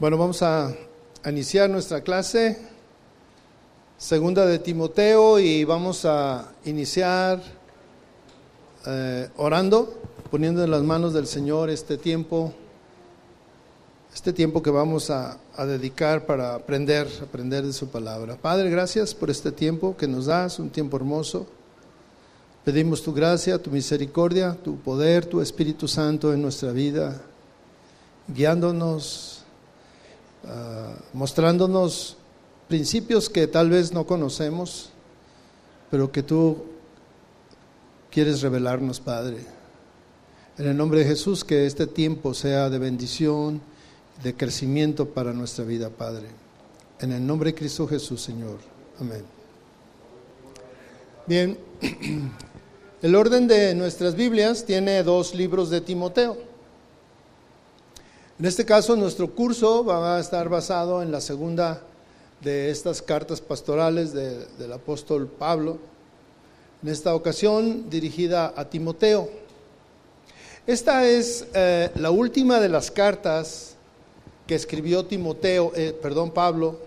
Bueno, vamos a, iniciar nuestra clase, segunda de Timoteo, y vamos a iniciar eh, orando, poniendo en las manos del Señor este tiempo, este tiempo que vamos a, a dedicar para aprender, aprender de su palabra. Padre, gracias por este tiempo que nos das, un tiempo hermoso. Pedimos tu gracia, tu misericordia, tu poder, tu Espíritu Santo en nuestra vida, guiándonos Ah, mostrándonos principios que tal vez no conocemos, pero que tú quieres revelarnos, Padre. En el nombre de Jesús, que este tiempo sea de bendición, de crecimiento para nuestra vida, Padre. En el nombre de Cristo Jesús, Señor. Amén. Bien, el orden de nuestras Biblias tiene dos libros de Timoteo. En este caso, nuestro curso va a estar basado en la segunda de estas cartas pastorales del apóstol Pablo, en esta ocasión dirigida a Timoteo. Esta es eh, la última de las cartas que escribió Timoteo, eh, perdón, Pablo,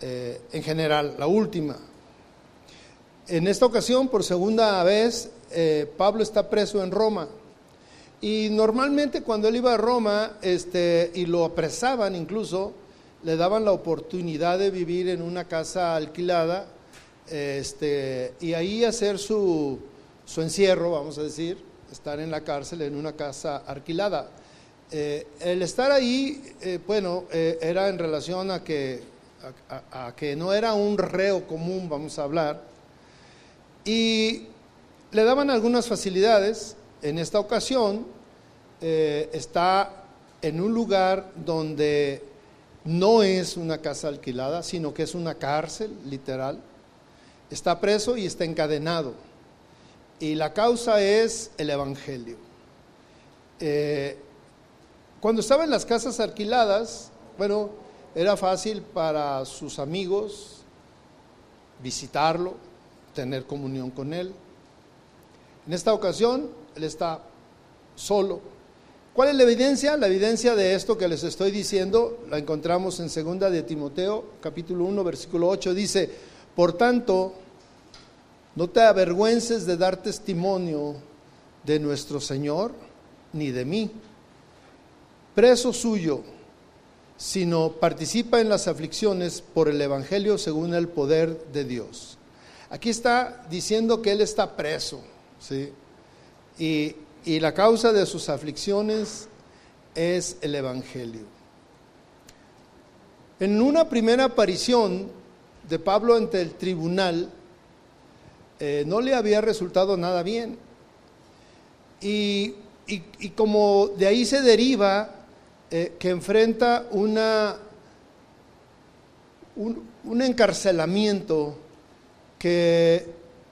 eh, en general, la última. En esta ocasión, por segunda vez, Pablo está preso en Roma. Y normalmente cuando él iba a Roma este, y lo apresaban incluso, le daban la oportunidad de vivir en una casa alquilada este, y ahí hacer su, su encierro, vamos a decir, estar en la cárcel en una casa alquilada. Eh, el estar ahí, eh, bueno, eh, era en relación a que, a que no era un reo común, vamos a hablar, y le daban algunas facilidades, en esta ocasión eh, está en un lugar donde no es una casa alquilada, sino que es una cárcel, literal. Está preso y está encadenado. Y la causa es el Evangelio. Eh, cuando estaba en las casas alquiladas, bueno, era fácil para sus amigos visitarlo, tener comunión con él. En esta ocasión, él está solo. ¿Cuál es la evidencia? La evidencia de esto que les estoy diciendo la encontramos en segunda de Timoteo, capítulo 1, versículo 8. Dice, por tanto, no te avergüences de dar testimonio de nuestro Señor, ni de mí, preso suyo, sino participa en las aflicciones por el Evangelio según el poder de Dios. Aquí está diciendo que Él está preso, ¿sí? Y la causa de sus aflicciones es el Evangelio. En una primera aparición de Pablo ante el tribunal, eh, no le había resultado nada bien. Y, como de ahí se deriva eh, que enfrenta una, un encarcelamiento que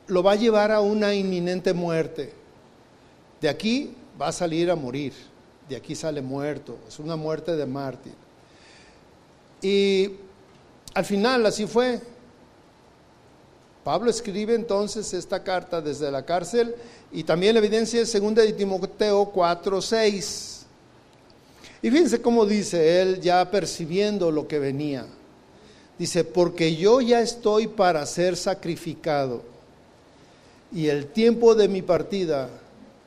lo va a llevar a una inminente muerte. De aquí va a salir a morir, de aquí sale muerto, es una muerte de mártir. Y al final así fue. Pablo escribe entonces esta carta desde la cárcel y también la evidencia es segunda de Timoteo 4, 6. Y fíjense cómo dice él ya percibiendo lo que venía. Dice, porque yo ya estoy para ser sacrificado y el tiempo de mi partida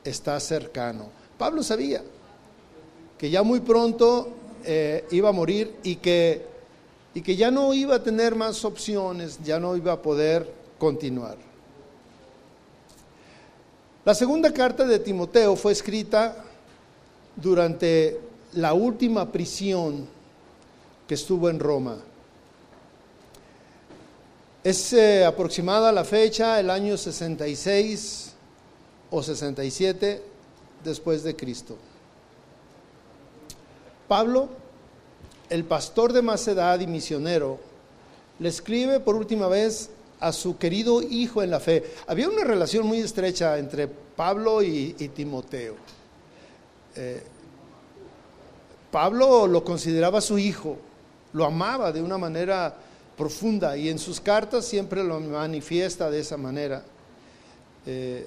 está cercano. Pablo sabía que ya muy pronto eh, iba a morir y que, y que ya no iba a tener más opciones, ya no iba a poder continuar. La segunda carta de Timoteo fue escrita durante la última prisión que estuvo en Roma. Es eh, aproximada la fecha, el año 66 o 67 después de Cristo. Pablo, el pastor de más edad y misionero, le escribe por última vez a su querido hijo en la fe. Había una relación muy estrecha entre Pablo y, Timoteo. Eh, Pablo lo consideraba su hijo, lo amaba de una manera profunda y en sus cartas siempre lo manifiesta de esa manera. Eh,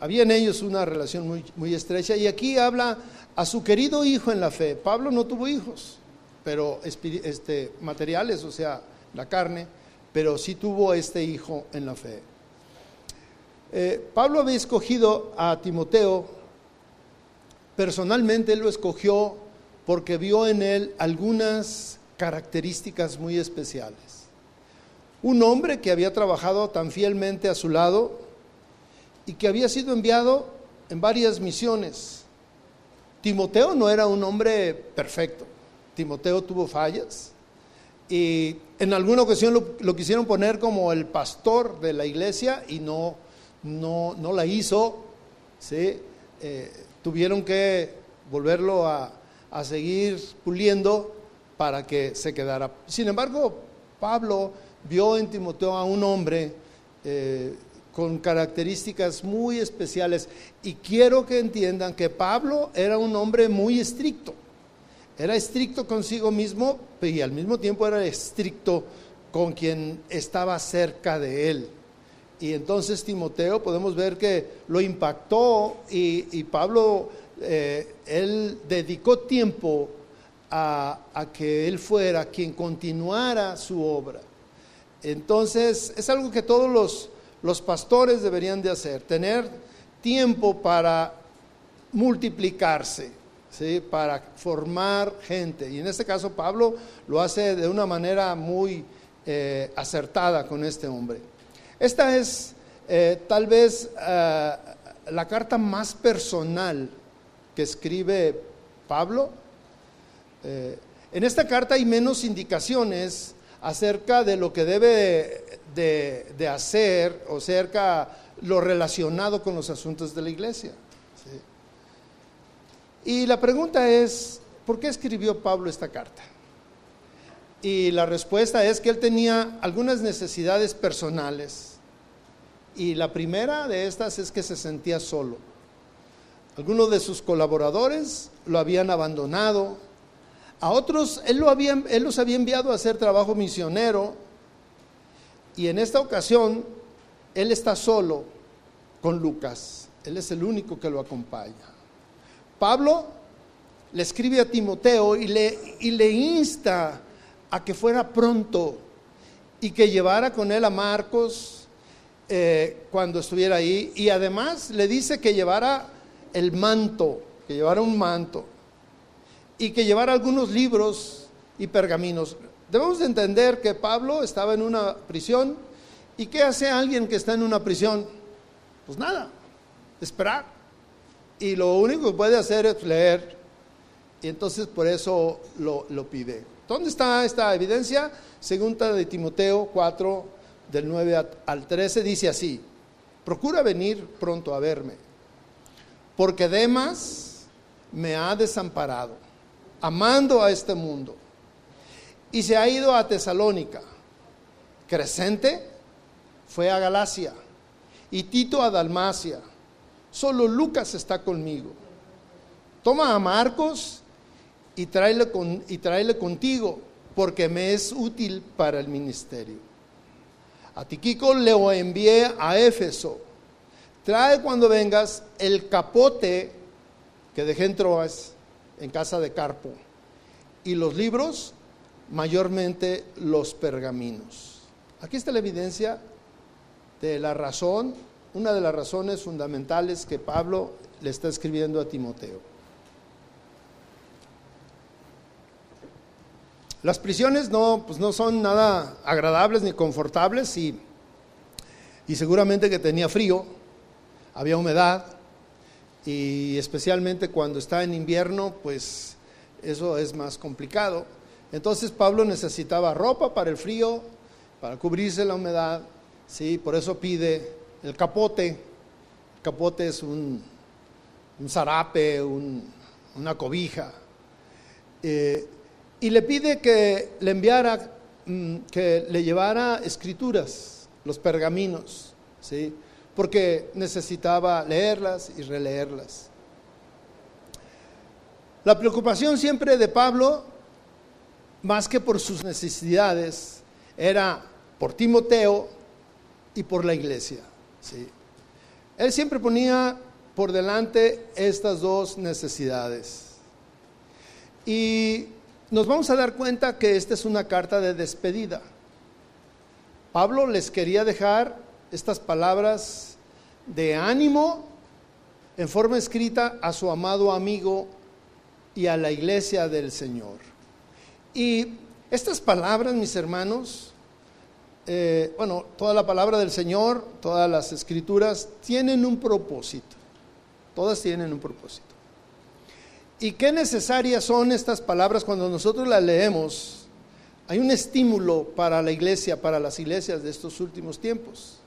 había en ellos una relación muy, muy estrecha y aquí habla a su querido hijo en la fe. Pablo no tuvo hijos, pero este, materiales, o sea, la carne, pero sí tuvo este hijo en la fe. Eh, Pablo había escogido a Timoteo, personalmente él lo escogió porque vio en él algunas características muy especiales. Un hombre que había trabajado tan fielmente a su lado y que había sido enviado en varias misiones. Timoteo no era un hombre perfecto. Timoteo tuvo fallas y en alguna ocasión lo, quisieron poner como el pastor de la iglesia y no, no, no la hizo. ¿sí? Eh, tuvieron que volverlo a, a seguir puliendo para que se quedara. Sin embargo, Pablo vio en Timoteo a un hombre eh, con características muy especiales y quiero que entiendan que Pablo era un hombre muy estricto. Era estricto consigo mismo y al mismo tiempo era estricto con quien estaba cerca de él. Y entonces Timoteo podemos ver que lo impactó y, Pablo, eh, él dedicó tiempo a, que él fuera quien continuara su obra. Entonces es algo que todos los, los pastores deberían de hacer, tener tiempo para multiplicarse, ¿sí? para formar gente. Y en este caso Pablo lo hace de una manera muy eh, acertada con este hombre. Esta es eh, tal vez eh, la carta más personal que escribe Pablo. en esta carta hay menos indicaciones acerca de lo que debe de, hacer o cerca lo relacionado con los asuntos de la iglesia. Y la pregunta es, ¿por qué escribió Pablo esta carta? Y la respuesta es que él tenía algunas necesidades personales. Y la primera de estas es que se sentía solo. Algunos de sus colaboradores lo habían abandonado. A otros él, lo había, él los había enviado a hacer trabajo misionero. Y en esta ocasión él está solo con Lucas. Él es el único que lo acompaña. Pablo le escribe a Timoteo y le, insta a que fuera pronto y que llevara con él a Marcos eh, cuando estuviera ahí. Y además le dice que llevara el manto, que llevara un manto y que llevara algunos libros y pergaminos. Debemos de entender que Pablo estaba en una prisión y ¿qué hace alguien que está en una prisión? Pues nada, esperar. Y lo único que puede hacer es leer. Y entonces por eso lo, lo pide. ¿Dónde está esta evidencia? Segunda de Timoteo 4, del 9 al 13, dice así, procura venir pronto a verme, porque Demas me ha desamparado, amando a este mundo, y se ha ido a Tesalónica. Crescente fue a Galacia, y Tito a Dalmacia. Solo Lucas está conmigo. Toma a Marcos y tráele, con, y contigo, porque me es útil para el ministerio. A Tiquico le envié a Éfeso. Trae cuando vengas el capote que dejé en Troas, en casa de Carpo, y los libros, mayormente los pergaminos. Aquí está la evidencia de la razón, una de las razones fundamentales que Pablo le está escribiendo a Timoteo. Las prisiones no, pues no son nada agradables ni confortables y, y seguramente que tenía frío, había humedad y especialmente cuando está en invierno, pues eso es más complicado. Entonces Pablo necesitaba ropa para el frío, para cubrirse la humedad, ¿sí? por eso pide el capote. El capote es un, un zarape, una cobija. Eh, y le pide que le enviara, mm, que le llevara escrituras, los pergaminos, ¿sí? porque necesitaba leerlas y releerlas. La preocupación siempre de Pablo, más que por sus necesidades, era por Timoteo y por la iglesia. ¿sí? Él siempre ponía por delante estas dos necesidades. Y nos vamos a dar cuenta que esta es una carta de despedida. Pablo les quería dejar estas palabras de ánimo en forma escrita a su amado amigo y a la iglesia del Señor. Y estas palabras, mis hermanos, eh, bueno, toda la palabra del Señor, todas las escrituras tienen un propósito. Todas tienen un propósito. ¿Y qué necesarias son estas palabras cuando nosotros las leemos? Hay un estímulo para la iglesia, para las iglesias de estos últimos tiempos.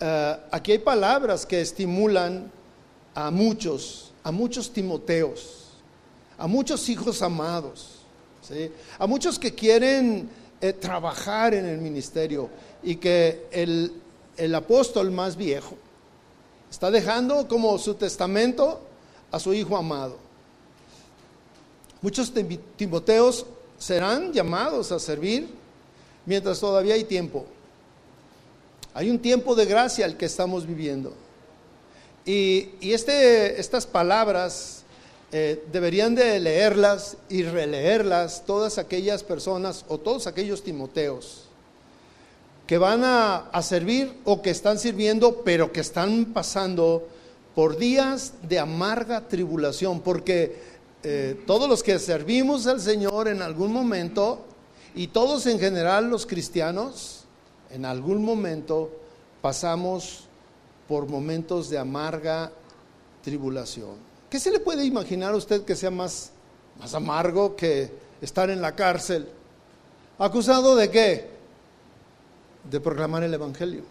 Eh, aquí hay palabras que estimulan a muchos, a muchos Timoteos, a muchos hijos amados, a muchos que quieren eh, trabajar en el ministerio y que el, el apóstol más viejo está dejando como su testamento a su hijo amado. Muchos Timoteos serán llamados a servir mientras todavía hay tiempo. Hay un tiempo de gracia el que estamos viviendo. Y, este, estas palabras eh, deberían de leerlas y releerlas todas aquellas personas o todos aquellos Timoteos que van a, servir o que están sirviendo, pero que están pasando por días de amarga tribulación, porque eh, todos los que servimos al Señor en algún momento, y todos en general los cristianos, en algún momento pasamos por momentos de amarga tribulación. ¿Qué se le puede imaginar a usted que sea más, más amargo que estar en la cárcel? ¿Acusado de qué? De proclamar el Evangelio.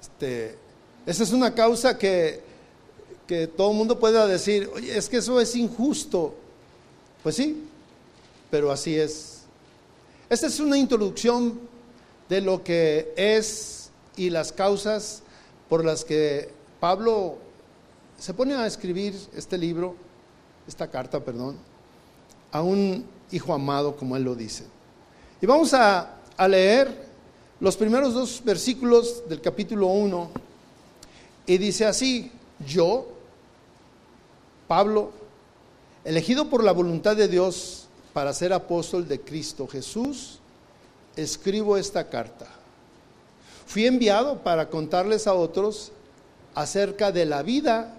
Este, esa es una causa que, que todo el mundo pueda decir, oye, es que eso es injusto. Pues sí, pero así es. Esta es una introducción de lo que es y las causas por las que Pablo se pone a escribir este libro, esta carta, perdón, a un hijo amado, como él lo dice. Y vamos a, a leer los primeros dos versículos del capítulo 1, y dice así, yo, Pablo, elegido por la voluntad de Dios para ser apóstol de Cristo Jesús, escribo esta carta Fui enviado para contarles a otros acerca de la vida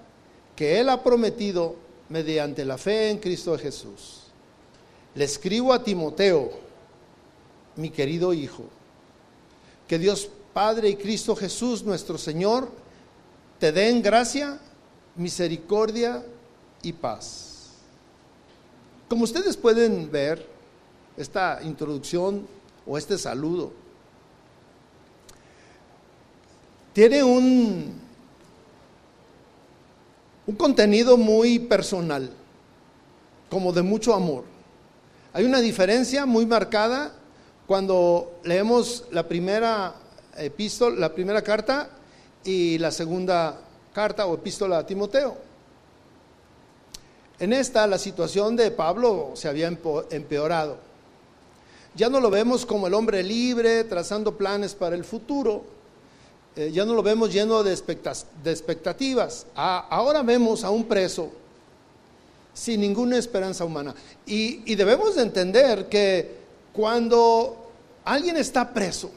que Él ha prometido mediante la fe en Cristo Jesús. Le escribo a Timoteo, mi querido hijo, que Dios Padre y Cristo Jesús, nuestro Señor, te den gracia, misericordia y paz. Como ustedes pueden ver, esta introducción o este saludo tiene un, un contenido muy personal, como de mucho amor. Hay una diferencia muy marcada cuando leemos la primera epístola, la primera carta y la segunda carta o epístola a Timoteo. En esta la situación de Pablo se había empeorado. Ya no lo vemos como el hombre libre trazando planes para el futuro, eh, ya no lo vemos lleno de, expectativas. ahora vemos a un preso sin ninguna esperanza humana. Y, debemos de entender que cuando alguien está preso,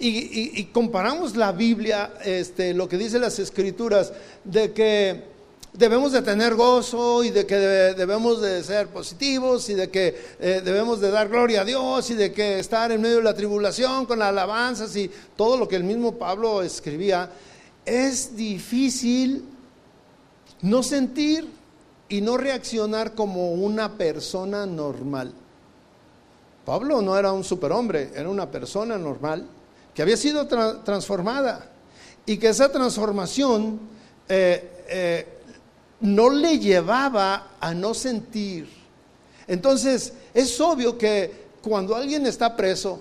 y, y, comparamos la Biblia, este, lo que dice las escrituras, de que debemos de tener gozo y de que debemos de ser positivos y de que eh, debemos de dar gloria a Dios y de que estar en medio de la tribulación con alabanzas y todo lo que el mismo Pablo escribía, es difícil no sentir y no reaccionar como una persona normal. Pablo no era un superhombre, era una persona normal que había sido transformada y que esa transformación eh, eh, no le llevaba a no sentir. Entonces, es obvio que cuando alguien está preso,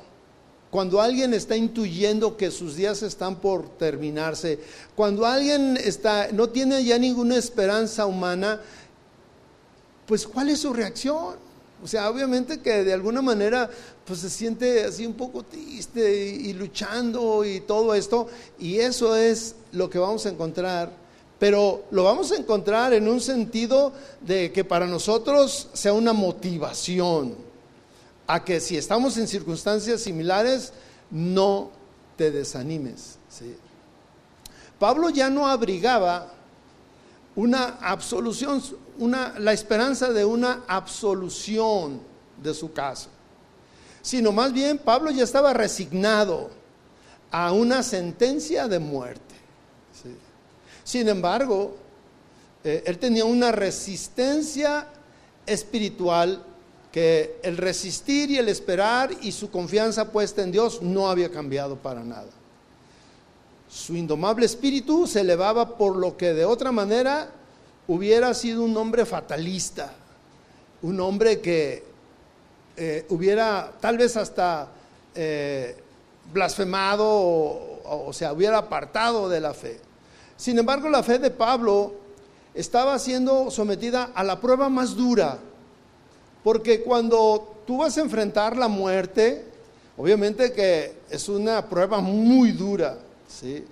cuando alguien está intuyendo que sus días están por terminarse, cuando alguien está no tiene ya ninguna esperanza humana, pues ¿cuál es su reacción? O sea, obviamente que de alguna manera pues se siente así un poco triste y luchando y todo esto, y eso es lo que vamos a encontrar pero lo vamos a encontrar en un sentido de que para nosotros sea una motivación a que si estamos en circunstancias similares, no te desanimes. Pablo ya no abrigaba una absolución, una, la esperanza de una absolución de su caso, sino más bien Pablo ya estaba resignado a una sentencia de muerte. Sin embargo, eh, él tenía una resistencia espiritual que el resistir y el esperar y su confianza puesta en Dios no había cambiado para nada. Su indomable espíritu se elevaba por lo que de otra manera hubiera sido un hombre fatalista, un hombre que eh, hubiera tal vez hasta eh, blasfemado o, o se hubiera apartado de la fe. Sin embargo, la fe de Pablo estaba siendo sometida a la prueba más dura, porque cuando tú vas a enfrentar la muerte, obviamente que es una prueba muy dura, ¿sí?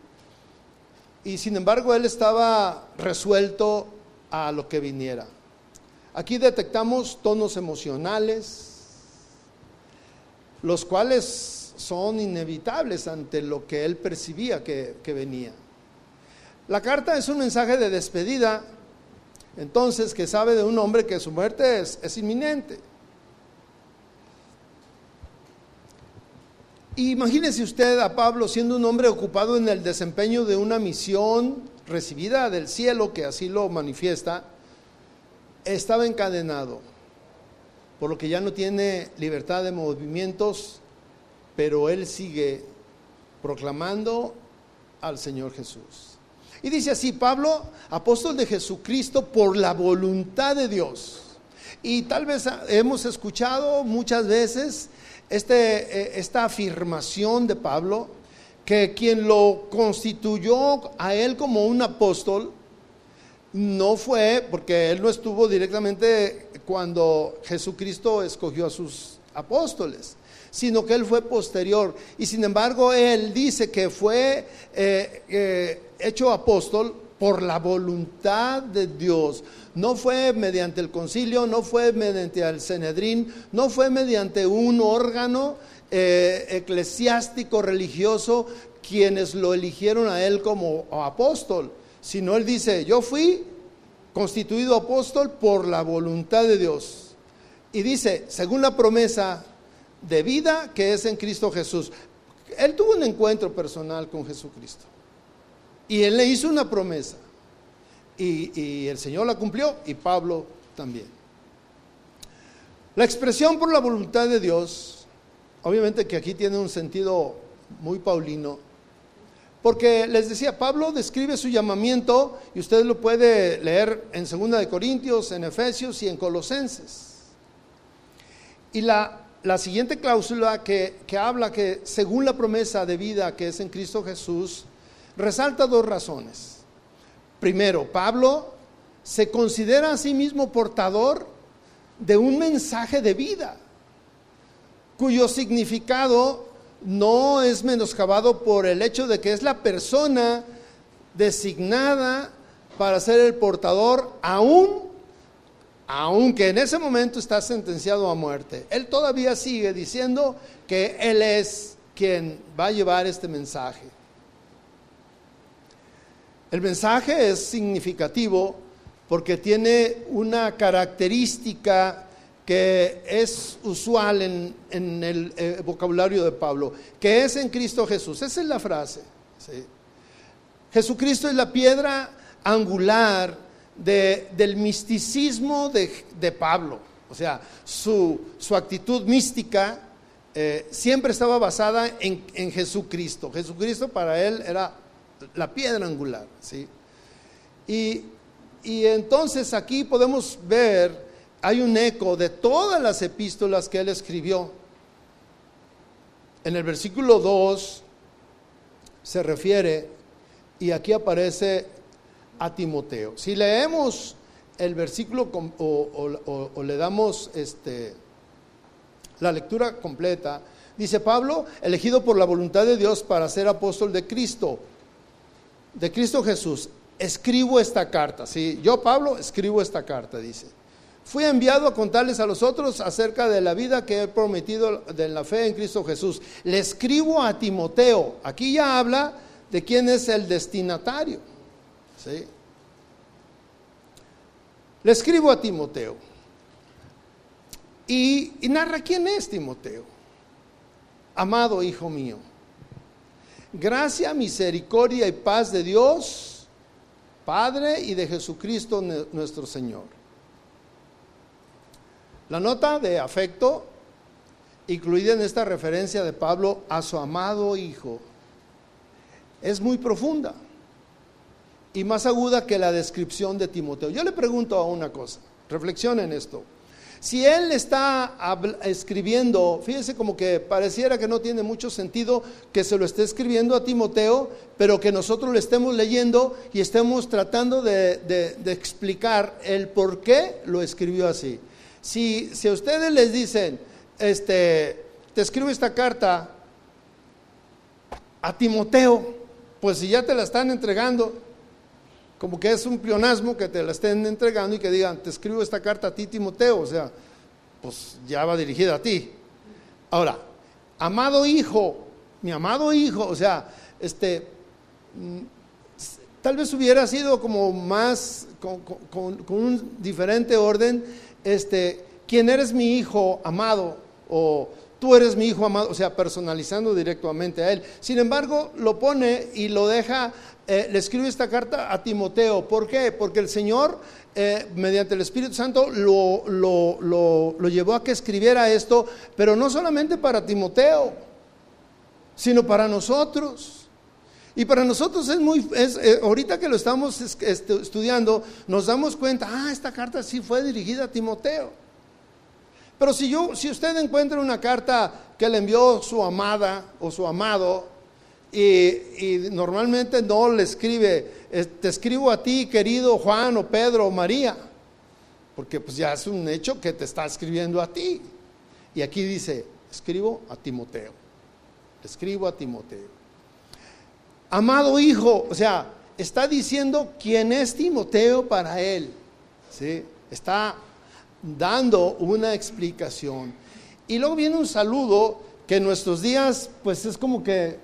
Y sin embargo, él estaba resuelto a lo que viniera. Aquí detectamos tonos emocionales, los cuales son inevitables ante lo que él percibía que, que venía. La carta es un mensaje de despedida, entonces que sabe de un hombre que su muerte es, inminente. Imagínese usted a Pablo siendo un hombre ocupado en el desempeño de una misión recibida del cielo, que así lo manifiesta, estaba encadenado, por lo que ya no tiene libertad de movimientos, pero él sigue proclamando al Señor Jesús. Y dice así, Pablo, apóstol de Jesucristo por la voluntad de Dios. Y tal vez hemos escuchado muchas veces este, eh, esta afirmación de Pablo, que quien lo constituyó a él como un apóstol, no fue, porque él no estuvo directamente cuando Jesucristo escogió a sus apóstoles, sino que él fue posterior. Y sin embargo, él dice que fue eh, eh, hecho apóstol por la voluntad de Dios. No fue mediante el concilio, no fue mediante el Senedrín, no fue mediante un órgano eh, eclesiástico religioso quienes lo eligieron a él como apóstol, sino él dice, yo fui constituido apóstol por la voluntad de Dios. Y dice, según la promesa de vida que es en Cristo Jesús. Él tuvo un encuentro personal con Jesucristo. Y él le hizo una promesa. Y, el Señor la cumplió y Pablo también. La expresión por la voluntad de Dios, obviamente que aquí tiene un sentido muy paulino, porque les decía, Pablo describe su llamamiento y usted lo puede leer en 2 de Corintios, en Efesios y en Colosenses. Y la la siguiente cláusula que, habla que según la promesa de vida que es en Cristo Jesús, resalta dos razones. Primero, Pablo se considera a sí mismo portador de un mensaje de vida, cuyo significado no es menoscabado por el hecho de que es la persona designada para ser el portador aún aunque en ese momento está sentenciado a muerte, él todavía sigue diciendo que él es quien va a llevar este mensaje. El mensaje es significativo porque tiene una característica que es usual en, el eh, vocabulario de Pablo, que es en Cristo Jesús. Esa es la frase. Jesucristo es la piedra angular del misticismo de, Pablo. O sea, su, actitud mística eh, siempre estaba basada en, Jesucristo. Jesucristo para él era la piedra angular. ¿sí? Y, y entonces aquí podemos ver, hay un eco de todas las epístolas que él escribió. En el versículo 2 se refiere, y aquí aparece a Timoteo. Si leemos el versículo o, le damos este, la lectura completa, dice Pablo, elegido por la voluntad de Dios para ser apóstol de Cristo, de Cristo Jesús, escribo esta carta. ¿sí? Yo, Pablo, escribo esta carta, dice. Fui enviado a contarles a los otros acerca de la vida que he prometido de la fe en Cristo Jesús. Le escribo a Timoteo. Aquí ya habla de quién es el destinatario. ¿sí? Le escribo a Timoteo. Y, y narra quién es Timoteo. Amado hijo mío. Gracia, misericordia y paz de Dios, Padre y de Jesucristo nuestro Señor. La nota de afecto incluida en esta referencia de Pablo a su amado hijo es muy profunda y más aguda que la descripción de Timoteo. Yo le pregunto a una cosa, reflexionen esto. Si él está escribiendo, fíjese como que pareciera que no tiene mucho sentido que se lo esté escribiendo a Timoteo, pero que nosotros lo estemos leyendo y estemos tratando de, explicar el por qué lo escribió así. Si, si a ustedes les dicen, este, te escribo esta carta a Timoteo, pues si ya te la están entregando, como que es un plionasmo que te la estén entregando y que digan, te escribo esta carta a ti, Timoteo, o sea, pues ya va dirigida a ti. Ahora, amado hijo, mi amado hijo, o sea, este, mm, tal vez hubiera sido como más, con, con un diferente orden, este, ¿quién eres mi hijo amado? O tú eres mi hijo amado, o sea, personalizando directamente a él. Sin embargo, lo pone y lo deja, eh, le escribe esta carta a Timoteo. ¿Por qué? Porque el Señor, eh, mediante el Espíritu Santo, lo, lo, lo, llevó a que escribiera esto, pero no solamente para Timoteo, sino para nosotros. Y para nosotros es muy, es, eh, ahorita que lo estamos este, estudiando, nos damos cuenta, ah, esta carta sí fue dirigida a Timoteo. Pero si yo, si usted encuentra una carta que le envió su amada o su amado, y, normalmente no le escribe, te escribo a ti, querido Juan o Pedro o María, porque pues ya es un hecho que te está escribiendo a ti. Y aquí dice, escribo a Timoteo, escribo a Timoteo amado hijo, o sea, está diciendo quién es Timoteo para él. ¿sí? Está dando una explicación. Y luego viene un saludo que en nuestros días, pues es como que,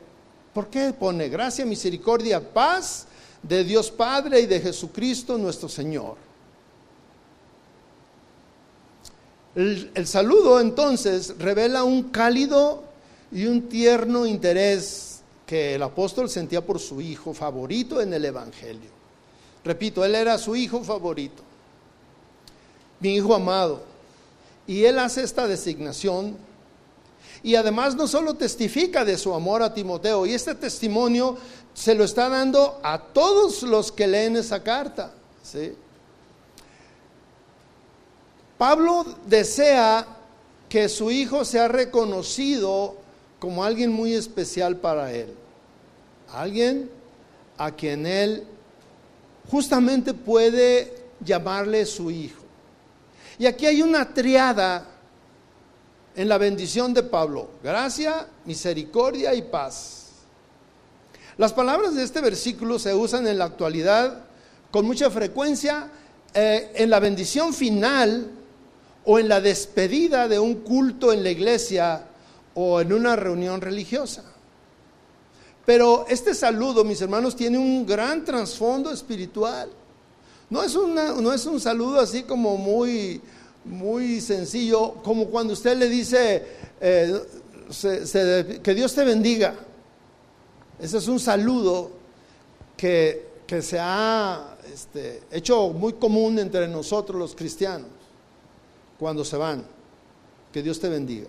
¿por qué pone gracia, misericordia, paz de Dios Padre y de Jesucristo nuestro Señor? El, el saludo entonces revela un cálido y un tierno interés que el apóstol sentía por su hijo favorito en el Evangelio. Repito, él era su hijo favorito, mi hijo amado. Y él hace esta designación y además no solo testifica de su amor a Timoteo, y este testimonio se lo está dando a todos los que leen esa carta. Pablo desea que su hijo sea reconocido como alguien muy especial para él alguien a quien él justamente puede llamarle su hijo. Y aquí hay una triada en la bendición de Pablo, gracia, misericordia y paz. Las palabras de este versículo se usan en la actualidad con mucha frecuencia eh, en la bendición final o en la despedida de un culto en la iglesia o en una reunión religiosa. Pero este saludo, mis hermanos, tiene un gran trasfondo espiritual. No es, no es un saludo así como muy, muy sencillo, como cuando usted le dice eh, que Dios te bendiga. Ese es un saludo que, se ha este, hecho muy común entre nosotros los cristianos cuando se van. Que Dios te bendiga.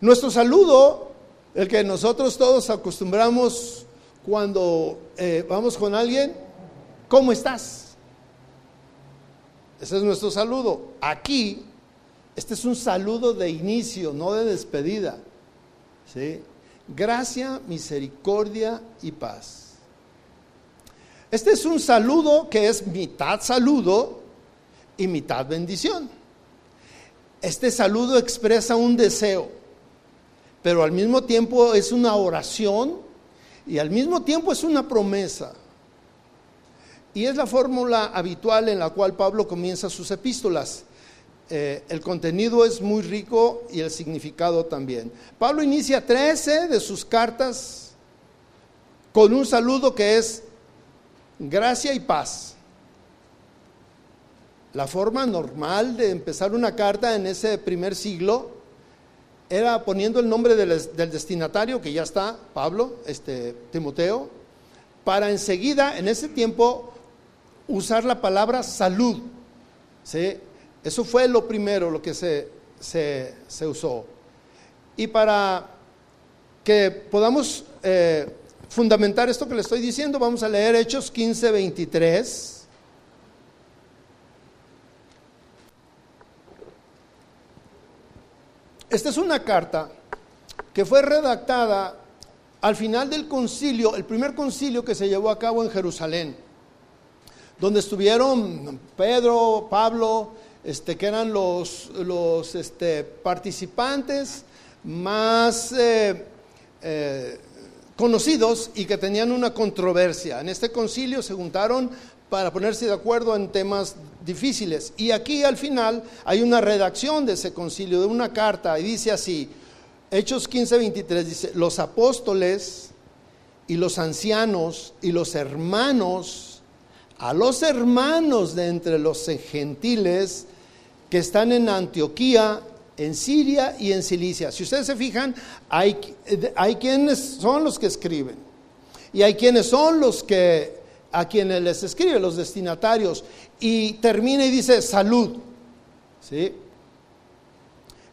Nuestro saludo el que nosotros todos acostumbramos cuando eh, vamos con alguien, ¿cómo estás? Ese es nuestro saludo. Aquí, este es un saludo de inicio, no de despedida. ¿sí? Gracia, misericordia y paz. Este es un saludo que es mitad saludo y mitad bendición. Este saludo expresa un deseo pero al mismo tiempo es una oración y al mismo tiempo es una promesa. Y es la fórmula habitual en la cual Pablo comienza sus epístolas. Eh, el contenido es muy rico y el significado también. Pablo inicia 13 de sus cartas con un saludo que es gracia y paz. La forma normal de empezar una carta en ese primer siglo era poniendo el nombre del, destinatario, que ya está, Pablo, este, Timoteo, para enseguida, en ese tiempo, usar la palabra salud. ¿sí? Eso fue lo primero, lo que se, se, usó. Y para que podamos eh, fundamentar esto que le estoy diciendo, vamos a leer Hechos 15, 23. Esta es una carta que fue redactada al final del concilio, el primer concilio que se llevó a cabo en Jerusalén, donde estuvieron Pedro, Pablo, este, que eran los, este, participantes más eh, eh, conocidos y que tenían una controversia. En este concilio se juntaron para ponerse de acuerdo en temas difíciles. Y aquí al final hay una redacción de ese concilio, de una carta, y dice así, Hechos 15, 23, dice, los apóstoles y los ancianos y los hermanos, a los hermanos de entre los gentiles que están en Antioquía, en Siria y en Cilicia. Si ustedes se fijan, hay, hay quienes son los que escriben y hay quienes son los que a quienes les escribe, los destinatarios, y termina y dice salud. ¿Sí?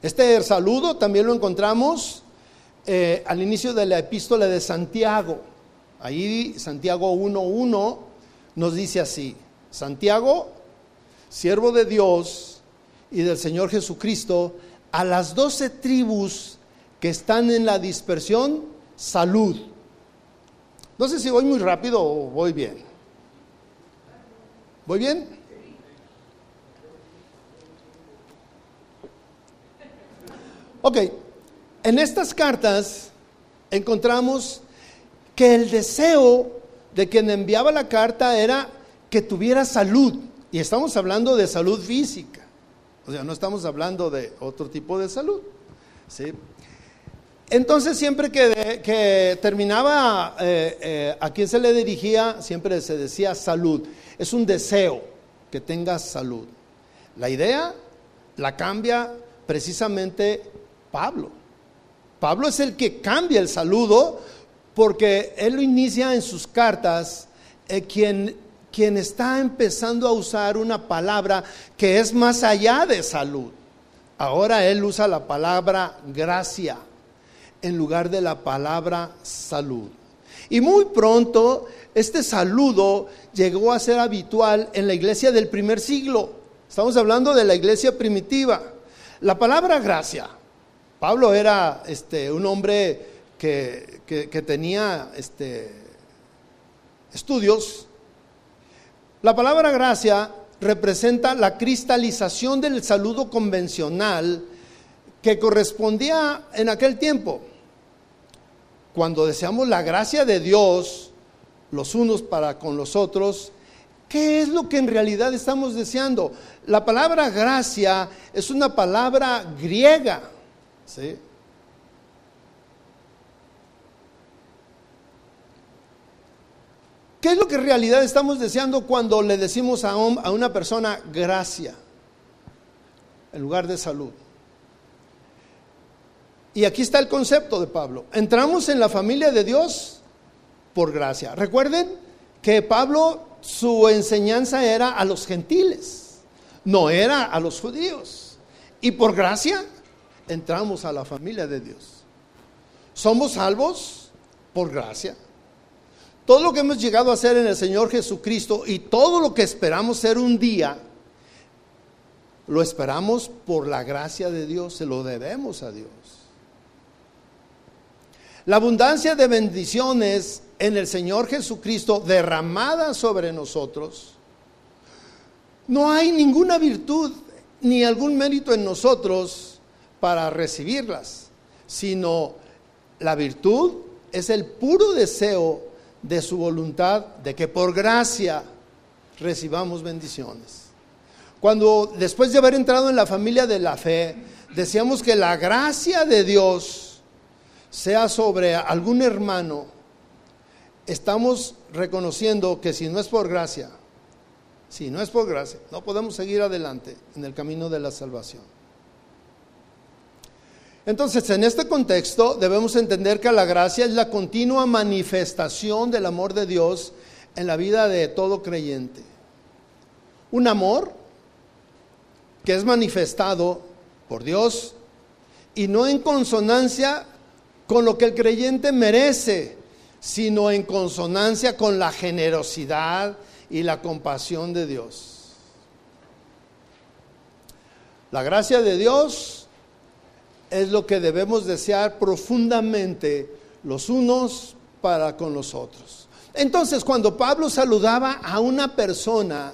Este saludo también lo encontramos eh, al inicio de la epístola de Santiago. Ahí Santiago 1.1 nos dice así, Santiago, siervo de Dios y del Señor Jesucristo, a las doce tribus que están en la dispersión, salud. No sé si voy muy rápido o voy bien. ¿Voy bien? Ok, en estas cartas encontramos que el deseo de quien enviaba la carta era que tuviera salud. Y estamos hablando de salud física. O sea, no estamos hablando de otro tipo de salud. ¿sí? Entonces siempre que, terminaba eh, eh, a quien se le dirigía, siempre se decía salud. Es un deseo que tengas salud. La idea la cambia precisamente Pablo. Pablo es el que cambia el saludo porque él lo inicia en sus cartas, eh, quien, quien está empezando a usar una palabra que es más allá de salud. Ahora él usa la palabra gracia en lugar de la palabra salud. Y muy pronto este saludo llegó a ser habitual en la iglesia del primer siglo. Estamos hablando de la iglesia primitiva. La palabra gracia. Pablo era este, un hombre que, tenía este, estudios. La palabra gracia representa la cristalización del saludo convencional que correspondía en aquel tiempo cuando deseamos la gracia de Dios los unos para con los otros, ¿qué es lo que en realidad estamos deseando? La palabra gracia es una palabra griega. ¿sí? ¿Qué es lo que en realidad estamos deseando cuando le decimos a, a una persona gracia en lugar de salud? Y aquí está el concepto de Pablo. Entramos en la familia de Dios por gracia. Recuerden que Pablo, su enseñanza era a los gentiles, no era a los judíos. Y por gracia entramos a la familia de Dios. Somos salvos por gracia. Todo lo que hemos llegado a ser en el Señor Jesucristo y todo lo que esperamos ser un día, lo esperamos por la gracia de Dios, se lo debemos a Dios. La abundancia de bendiciones en el Señor Jesucristo derramada sobre nosotros, no hay ninguna virtud ni algún mérito en nosotros para recibirlas, sino la virtud es el puro deseo de su voluntad de que por gracia recibamos bendiciones. Cuando después de haber entrado en la familia de la fe, decíamos que la gracia de Dios sea sobre algún hermano, estamos reconociendo que si no es por gracia, si no es por gracia, no podemos seguir adelante en el camino de la salvación. Entonces, en este contexto debemos entender que la gracia es la continua manifestación del amor de Dios en la vida de todo creyente. Un amor que es manifestado por Dios y no en consonancia con lo que el creyente merece, sino en consonancia con la generosidad y la compasión de Dios. La gracia de Dios es lo que debemos desear profundamente los unos para con los otros. Entonces, cuando Pablo saludaba a una persona,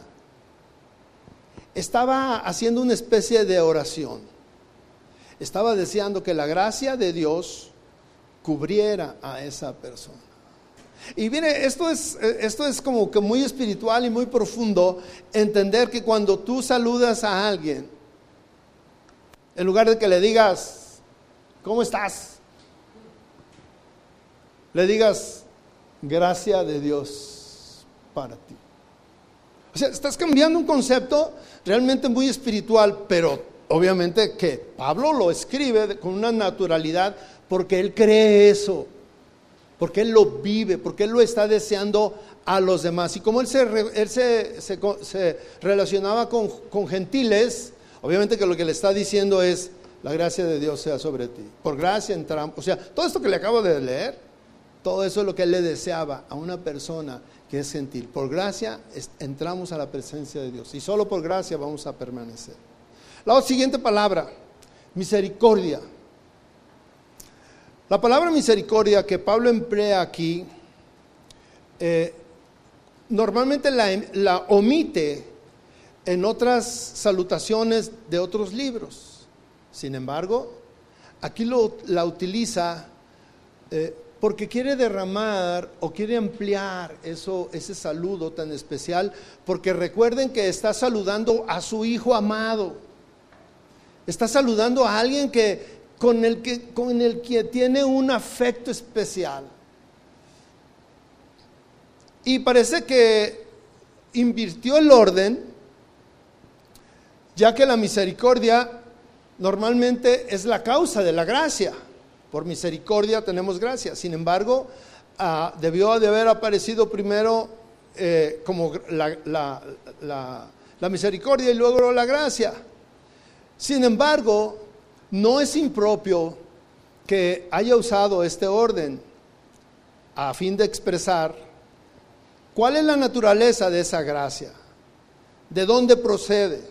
estaba haciendo una especie de oración. Estaba deseando que la gracia de Dios cubriera a esa persona. Y viene, esto es, esto es como que muy espiritual y muy profundo, entender que cuando tú saludas a alguien, en lugar de que le digas, ¿cómo estás? Le digas, gracia de Dios para ti. O sea, estás cambiando un concepto realmente muy espiritual, pero obviamente que Pablo lo escribe con una naturalidad porque él cree eso, porque él lo vive, porque él lo está deseando a los demás. Y como él se, él se, relacionaba con, con gentiles, obviamente que lo que le está diciendo es, la gracia de Dios sea sobre ti. Por gracia entramos, o sea, todo esto que le acabo de leer, todo eso es lo que él le deseaba a una persona que es gentil. Por gracia entramos a la presencia de Dios y solo por gracia vamos a permanecer. La siguiente palabra, misericordia. La palabra misericordia que Pablo emplea aquí, eh, normalmente la, la, omite en otras salutaciones de otros libros. Sin embargo, aquí lo, la utiliza eh, porque quiere derramar o quiere ampliar eso, ese saludo tan especial, porque recuerden que está saludando a su hijo amado, está saludando a alguien que con el que, con el que tiene un afecto especial. Y parece que invirtió el orden, ya que la misericordia normalmente es la causa de la gracia. Por misericordia tenemos gracia. Sin embargo, ah, debió de haber aparecido primero eh, como la, la misericordia y luego la gracia. Sin embargo, no es impropio que haya usado este orden a fin de expresar cuál es la naturaleza de esa gracia, de dónde procede.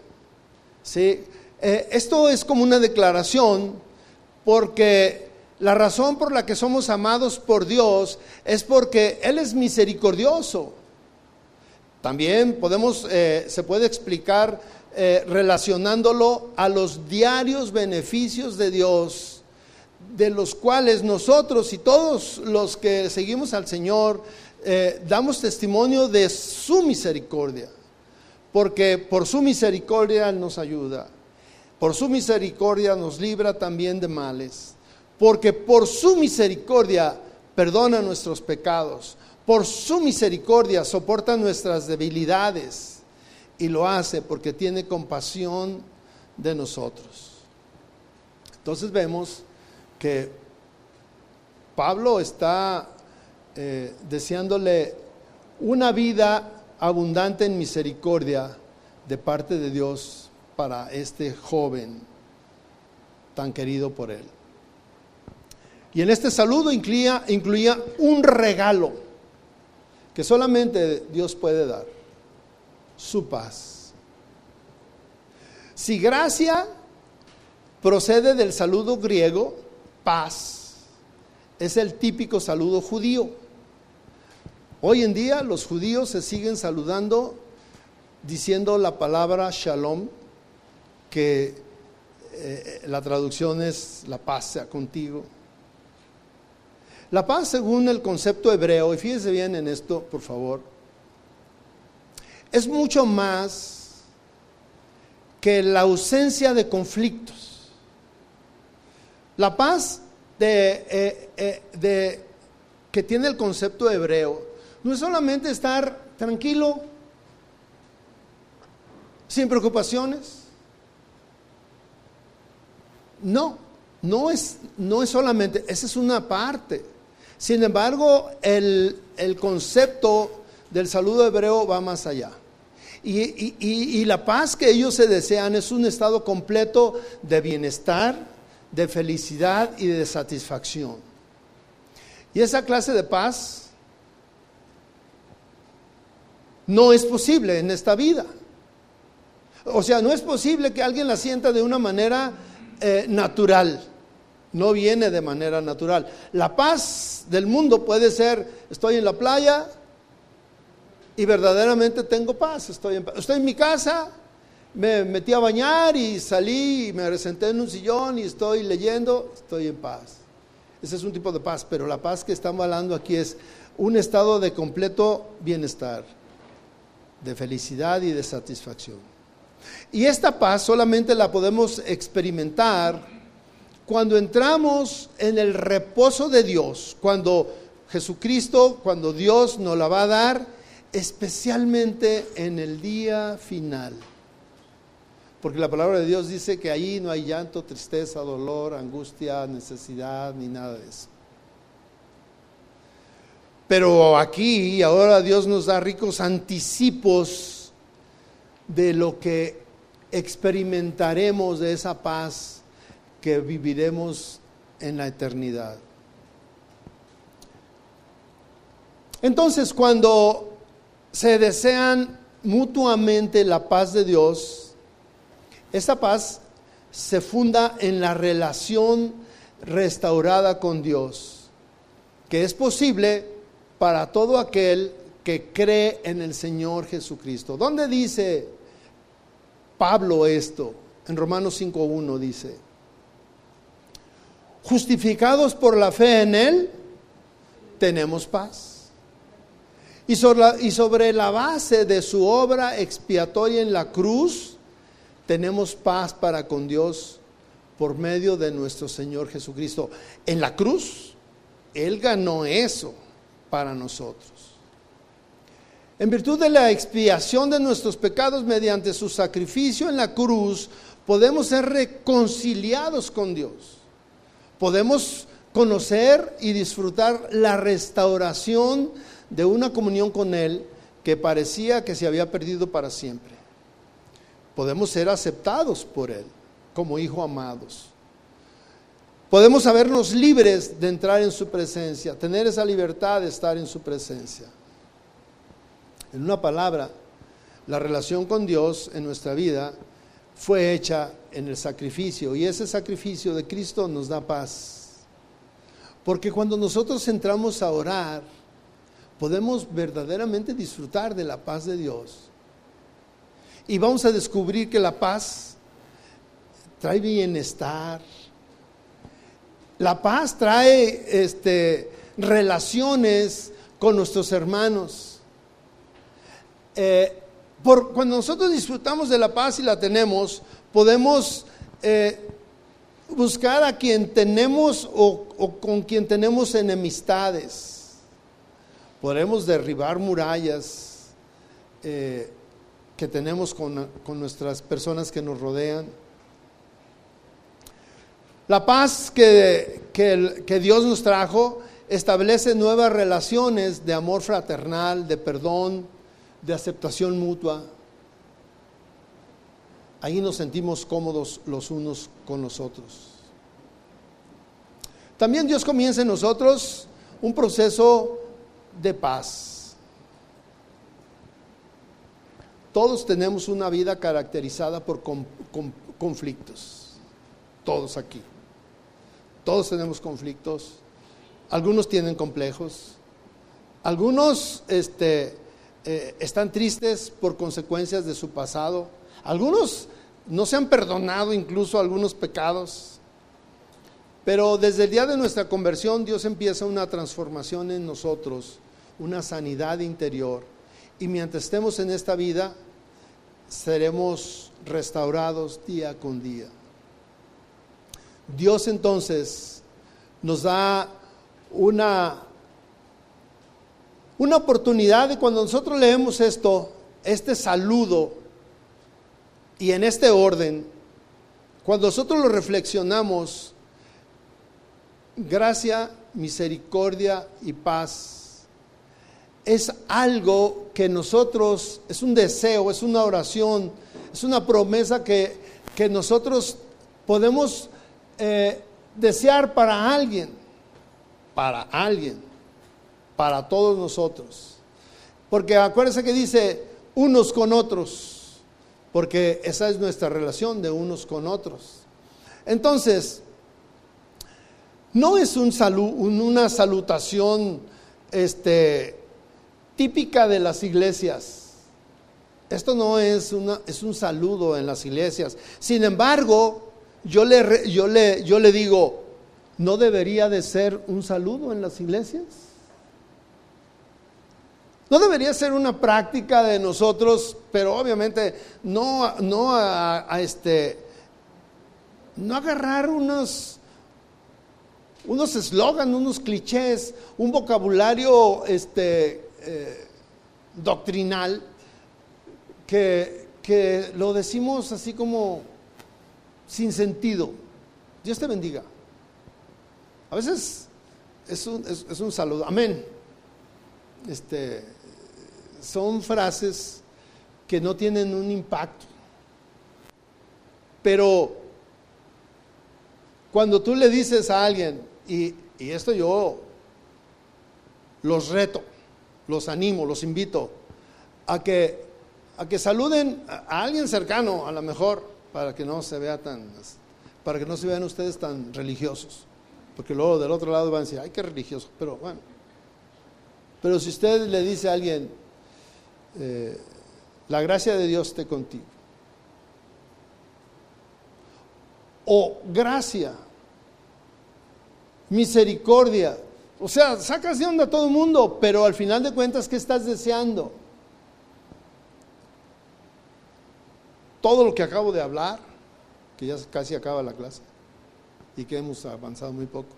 ¿Sí? Eh, esto es como una declaración porque la razón por la que somos amados por Dios es porque Él es misericordioso. También podemos, eh, se puede explicar eh, relacionándolo a los diarios beneficios de Dios, de los cuales nosotros y todos los que seguimos al Señor damos testimonio de su misericordia, porque por su misericordia nos ayuda, por su misericordia nos libra también de males porque por su misericordia perdona nuestros pecados, por su misericordia soporta nuestras debilidades y lo hace porque tiene compasión de nosotros. Entonces vemos que Pablo está eh, deseándole una vida abundante en misericordia de parte de Dios para este joven tan querido por él. Y en este saludo incluía, incluía un regalo que solamente Dios puede dar, su paz. Si gracia procede del saludo griego, paz, es el típico saludo judío. Hoy en día los judíos se siguen saludando diciendo la palabra shalom, que eh, la traducción es la paz sea contigo. La paz según el concepto hebreo, y fíjese bien en esto, por favor, es mucho más que la ausencia de conflictos. La paz de, eh, eh, de, que tiene el concepto hebreo no es solamente estar tranquilo, sin preocupaciones. No, no es, no es solamente, esa es una parte. Sin embargo, el, el concepto del saludo hebreo va más allá. Y, y, y, la paz que ellos se desean es un estado completo de bienestar, de felicidad y de satisfacción. Y esa clase de paz no es posible en esta vida. O sea, no es posible que alguien la sienta de una manera eh, natural. No viene de manera natural. La paz del mundo puede ser, estoy en la playa y verdaderamente tengo paz. Estoy en, estoy en mi casa, me metí a bañar y salí y me senté en un sillón y estoy leyendo, estoy en paz. Ese es un tipo de paz, pero la paz que estamos hablando aquí es un estado de completo bienestar, de felicidad y de satisfacción. Y esta paz solamente la podemos experimentar cuando entramos en el reposo de Dios, cuando Jesucristo, cuando Dios nos la va a dar, especialmente en el día final. Porque la palabra de Dios dice que ahí no hay llanto, tristeza, dolor, angustia, necesidad, ni nada de eso. Pero aquí ahora Dios nos da ricos anticipos de lo que experimentaremos de esa paz que viviremos en la eternidad. Entonces, cuando se desean mutuamente la paz de Dios, esa paz se funda en la relación restaurada con Dios, que es posible para todo aquel que cree en el Señor Jesucristo. ¿Dónde dice Pablo esto? En Romanos 5.1 dice, justificados por la fe en Él, tenemos paz. Y sobre, la, y sobre la base de su obra expiatoria en la cruz, tenemos paz para con Dios por medio de nuestro Señor Jesucristo. En la cruz, Él ganó eso para nosotros. En virtud de la expiación de nuestros pecados mediante su sacrificio en la cruz, podemos ser reconciliados con Dios. Podemos conocer y disfrutar la restauración de una comunión con Él que parecía que se había perdido para siempre. Podemos ser aceptados por Él como hijos amados. Podemos sabernos libres de entrar en su presencia, tener esa libertad de estar en su presencia. En una palabra, la relación con Dios en nuestra vida fue hecha en el sacrificio y ese sacrificio de Cristo nos da paz. Porque cuando nosotros entramos a orar, podemos verdaderamente disfrutar de la paz de Dios. Y vamos a descubrir que la paz trae bienestar. La paz trae este, relaciones con nuestros hermanos. Eh, por, cuando nosotros disfrutamos de la paz y la tenemos, podemos eh, buscar a quien tenemos o, con quien tenemos enemistades. Podremos derribar murallas eh, que tenemos con, con nuestras personas que nos rodean. La paz que, que, que, Dios nos trajo establece nuevas relaciones de amor fraternal, de perdón, de aceptación mutua. Ahí nos sentimos cómodos los unos con los otros. También Dios comienza en nosotros un proceso de paz. Todos tenemos una vida caracterizada por conflictos. Todos aquí. Todos tenemos conflictos. Algunos tienen complejos. Algunos este, eh, están tristes por consecuencias de su pasado. Algunos no se han perdonado incluso algunos pecados. Pero desde el día de nuestra conversión Dios empieza una transformación en nosotros, una sanidad interior. y mientras estemos en esta vida, seremos restaurados día con día. Dios entonces nos da una, una oportunidad de cuando nosotros leemos esto, este saludo, y en este orden, cuando nosotros lo reflexionamos, gracia, misericordia y paz es algo que nosotros, es un deseo, es una oración, es una promesa que, que nosotros podemos eh, desear para alguien, para alguien, para todos nosotros. Porque acuérdense que dice unos con otros, porque esa es nuestra relación de unos con otros. Entonces, no es un una salutación este, típica de las iglesias. Esto no es, un saludo en las iglesias. Sin embargo, yo le digo, ¿no debería de ser un saludo en las iglesias? No debería ser una práctica de nosotros, pero obviamente no, no a, este, no agarrar unos unos eslogans, unos clichés, un vocabulario este, eh, doctrinal que, que lo decimos así como sin sentido. Dios te bendiga. A veces es un, es, un saludo. Amén. Este, son frases que no tienen un impacto. Pero cuando tú le dices a alguien, y, esto yo los reto, los animo, los invito a que, a que saluden a alguien cercano, a lo mejor, para que no se vea tan, para que no se vean ustedes tan religiosos. Porque luego del otro lado van a decir, ay, qué religioso, pero bueno. Pero si usted le dice a alguien, eh, la gracia de Dios esté contigo. O gracia misericordia. O sea, sacas de onda a todo el mundo, pero al final de cuentas, ¿qué estás deseando? Todo lo que acabo de hablar, que ya casi acaba la clase y que hemos avanzado muy poco.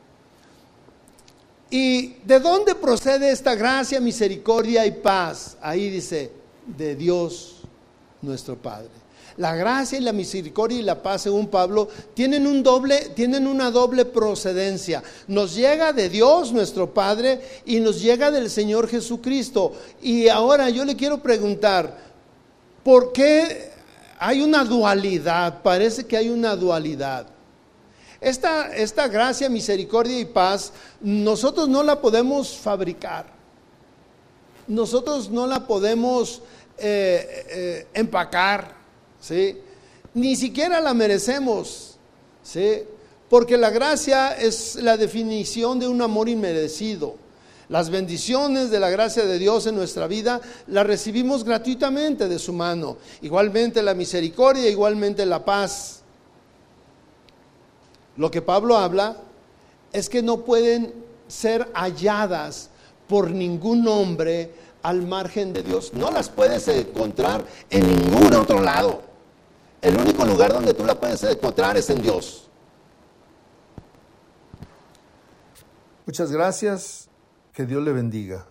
¿Y de dónde procede esta gracia, misericordia y paz? Ahí dice, de Dios nuestro Padre. La gracia y la misericordia y la paz, según Pablo, tienen, un doble, tienen una doble procedencia. Nos llega de Dios, nuestro Padre, y nos llega del Señor Jesucristo. Y ahora yo le quiero preguntar, ¿por qué hay una dualidad? Parece que hay una dualidad. Esta, gracia, misericordia y paz, nosotros no la podemos fabricar. Nosotros no la podemos eh, eh, empacar. ¿sí? Ni siquiera la merecemos, ¿sí? Porque la gracia es la definición de un amor inmerecido. Las bendiciones de la gracia de Dios en nuestra vida las recibimos gratuitamente de su mano. Igualmente la misericordia, igualmente la paz. Lo que Pablo habla es que no pueden ser halladas por ningún hombre al margen de Dios. No las puedes encontrar en ningún otro lado. El único lugar donde tú la puedes encontrar es en Dios. Muchas gracias. Que Dios le bendiga.